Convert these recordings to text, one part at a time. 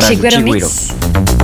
Chiguero Chiguero. Mix.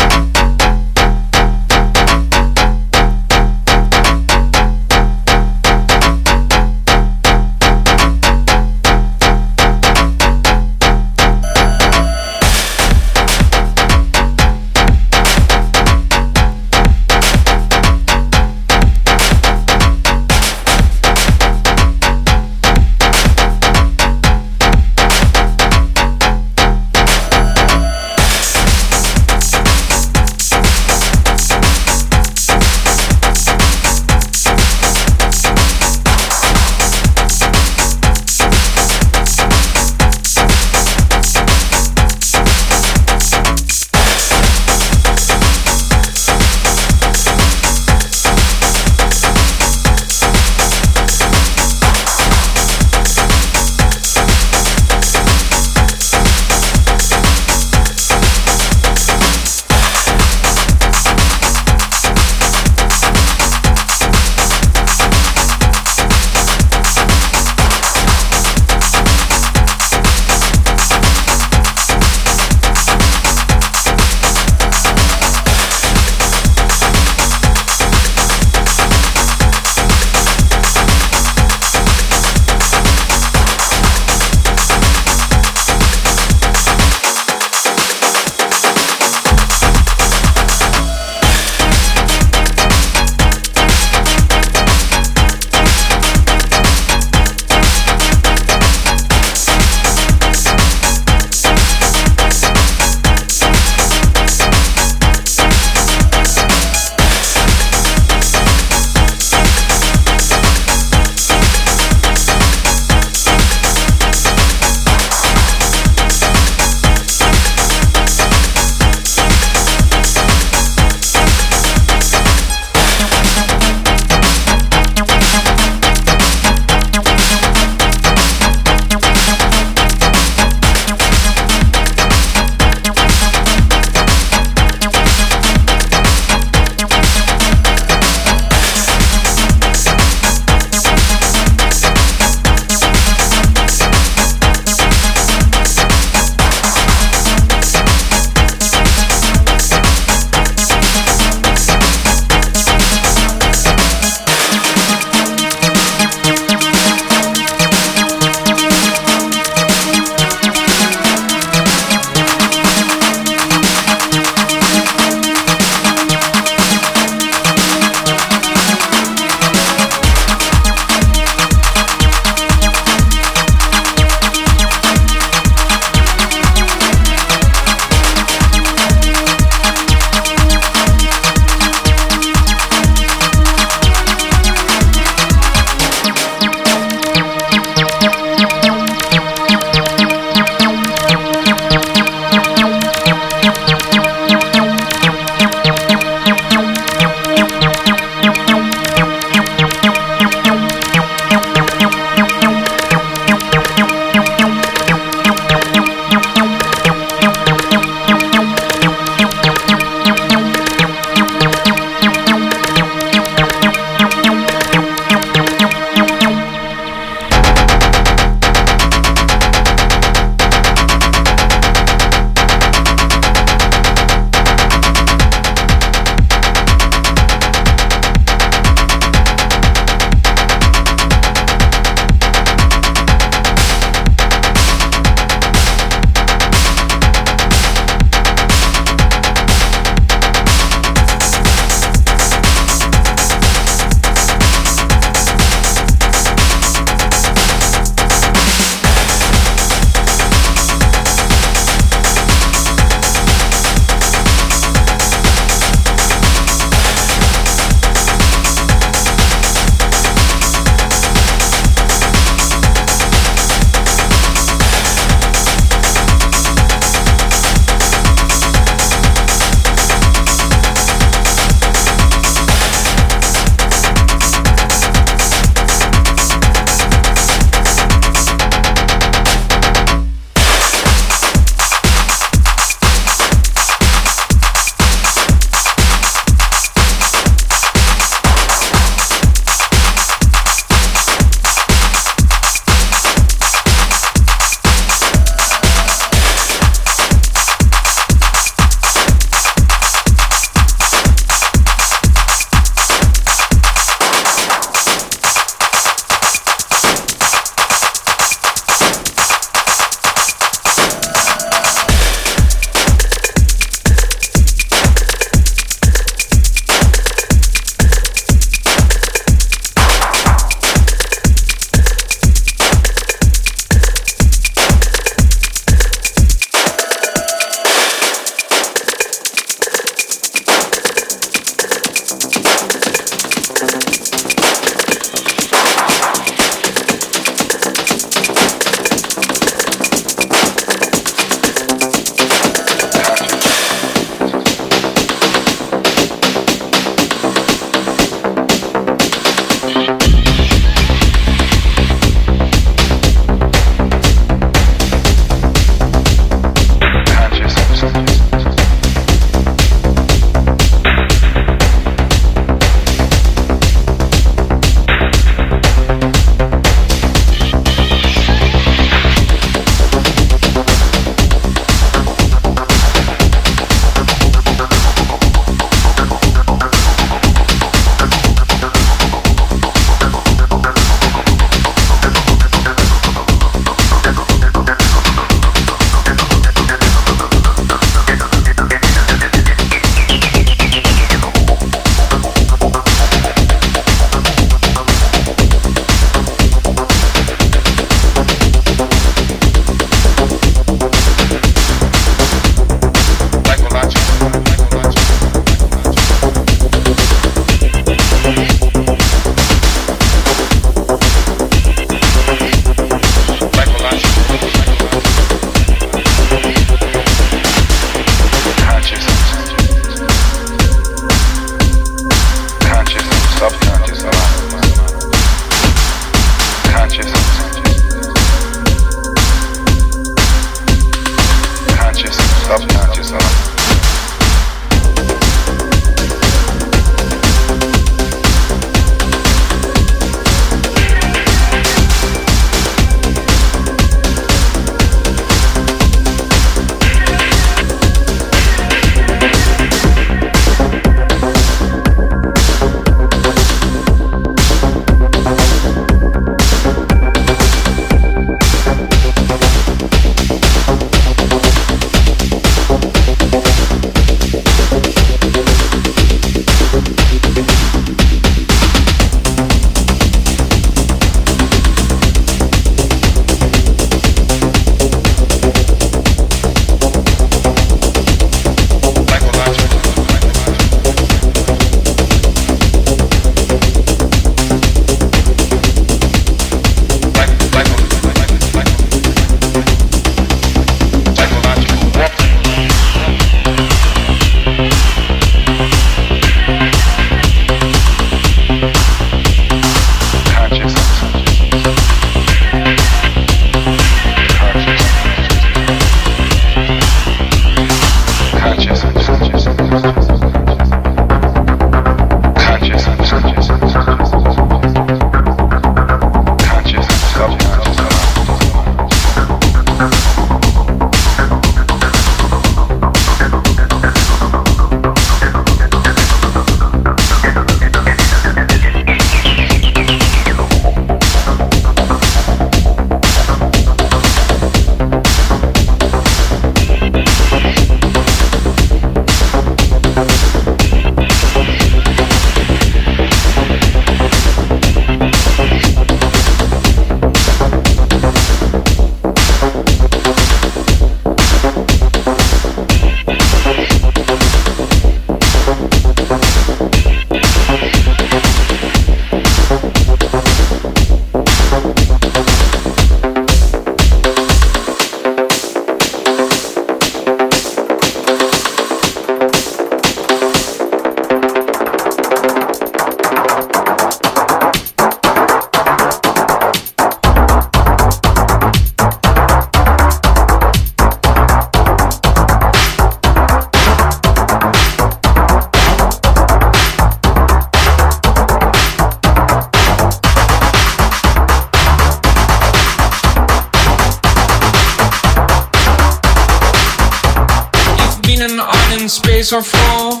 so froh.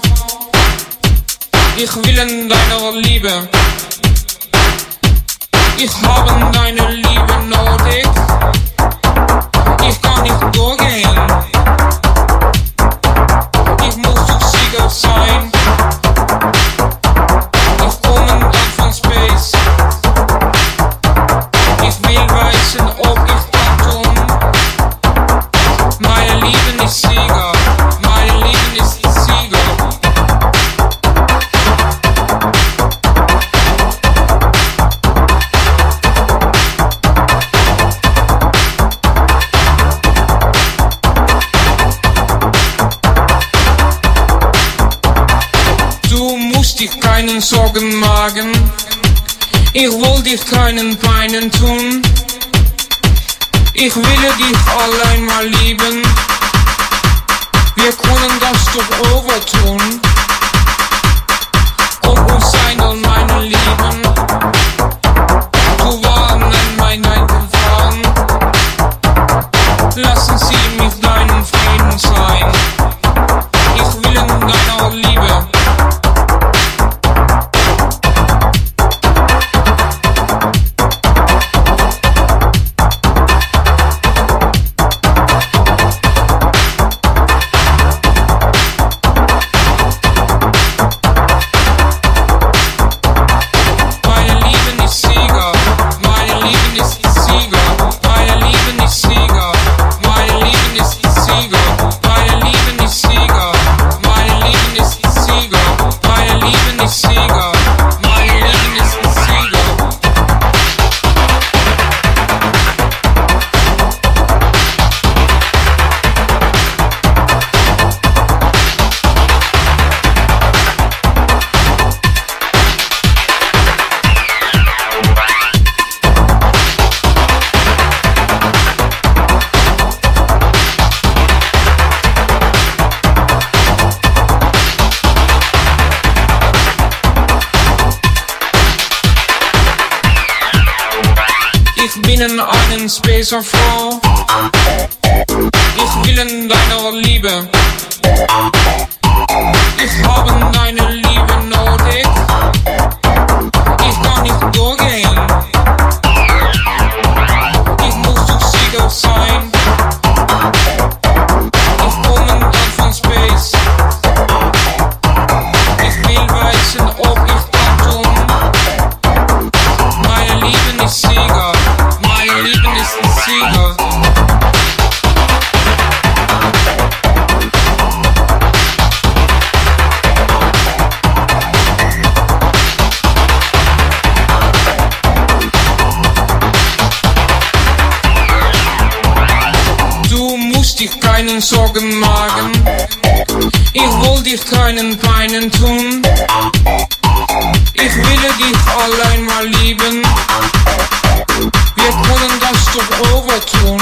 Ich will in deiner Liebe. Ich habe deine Liebe. keinen Sorgen machen. Ich will dich keinen Peinen tun. Ich will dich allein mal lieben. Wir können keinen Sorgen machen. Ich will dich keinen Peinen tun. Ich will dich allein mal lieben. Wir können das doch overtun.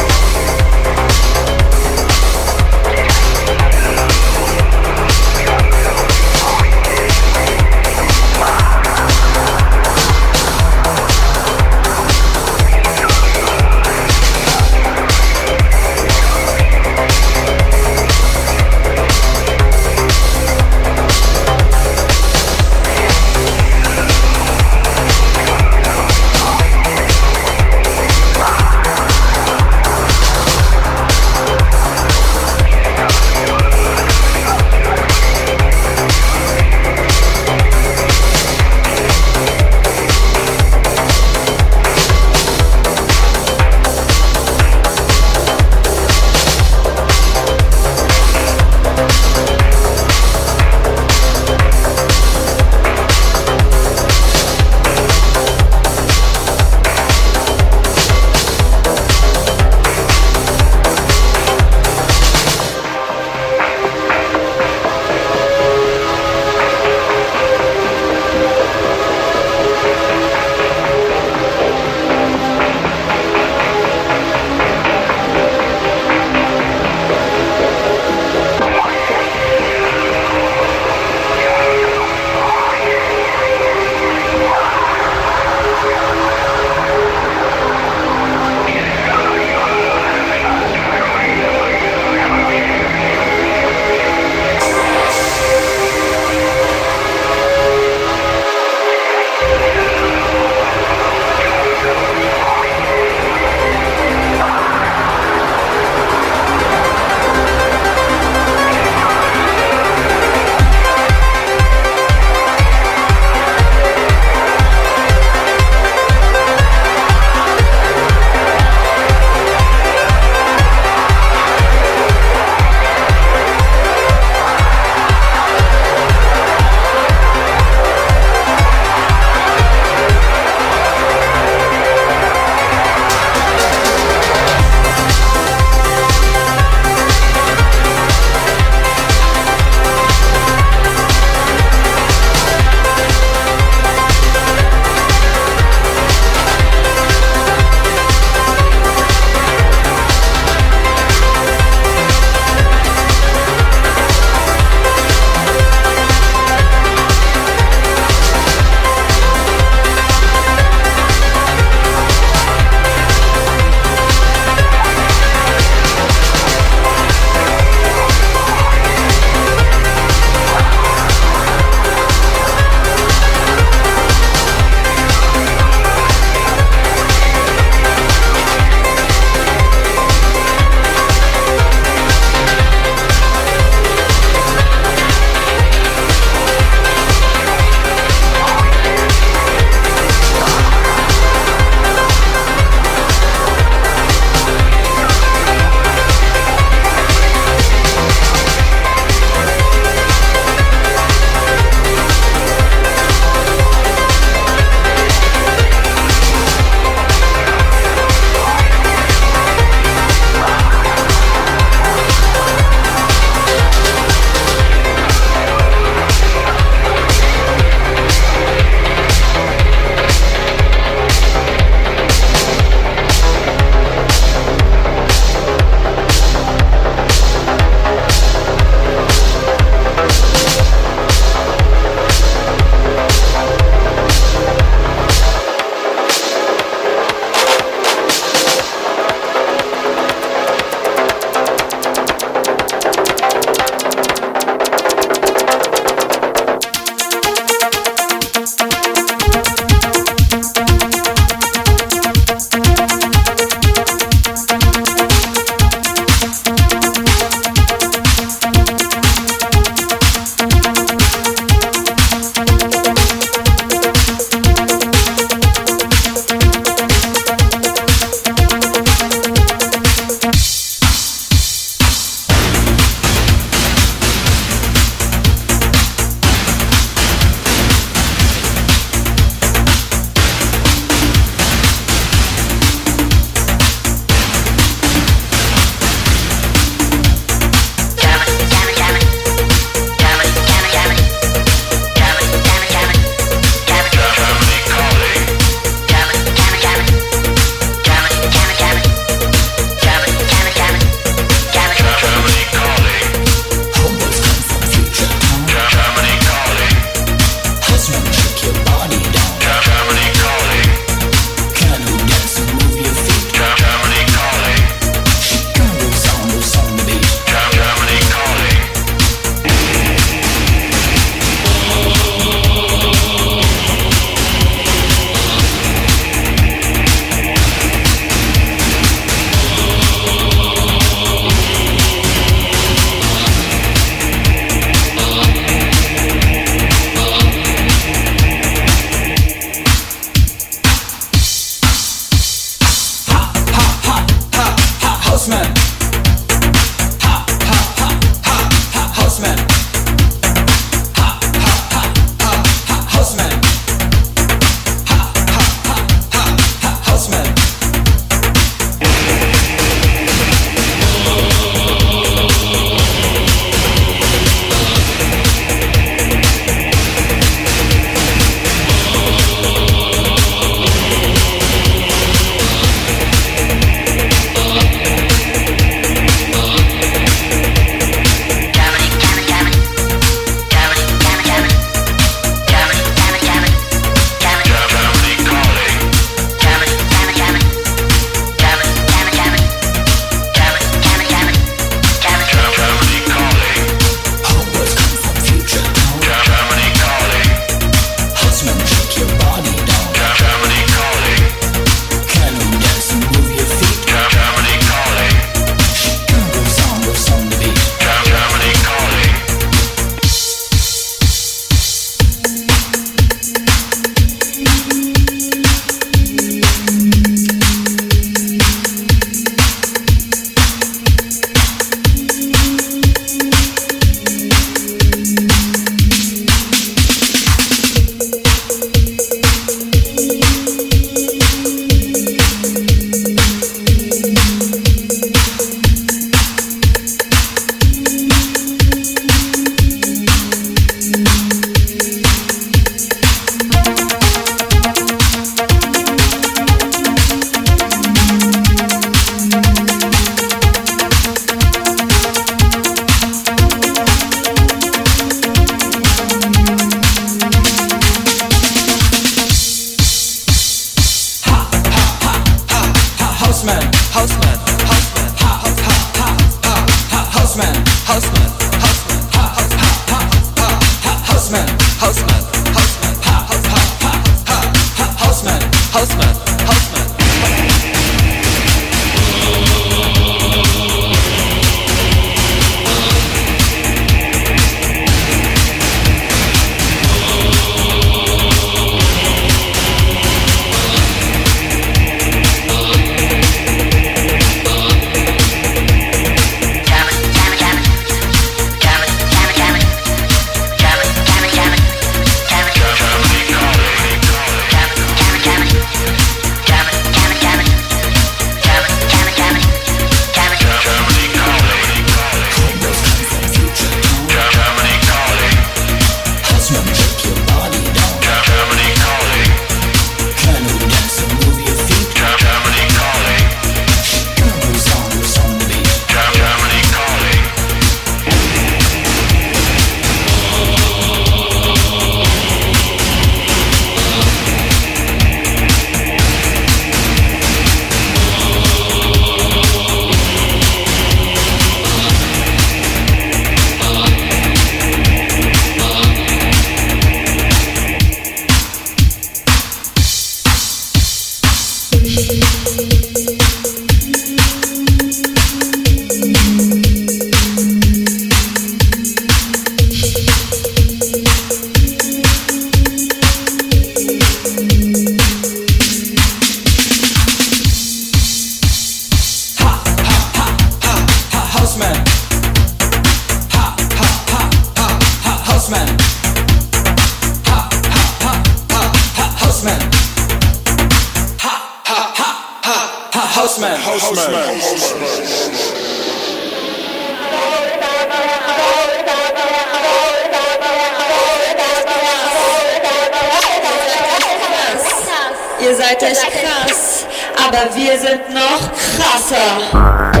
Ich verbreite radioaktive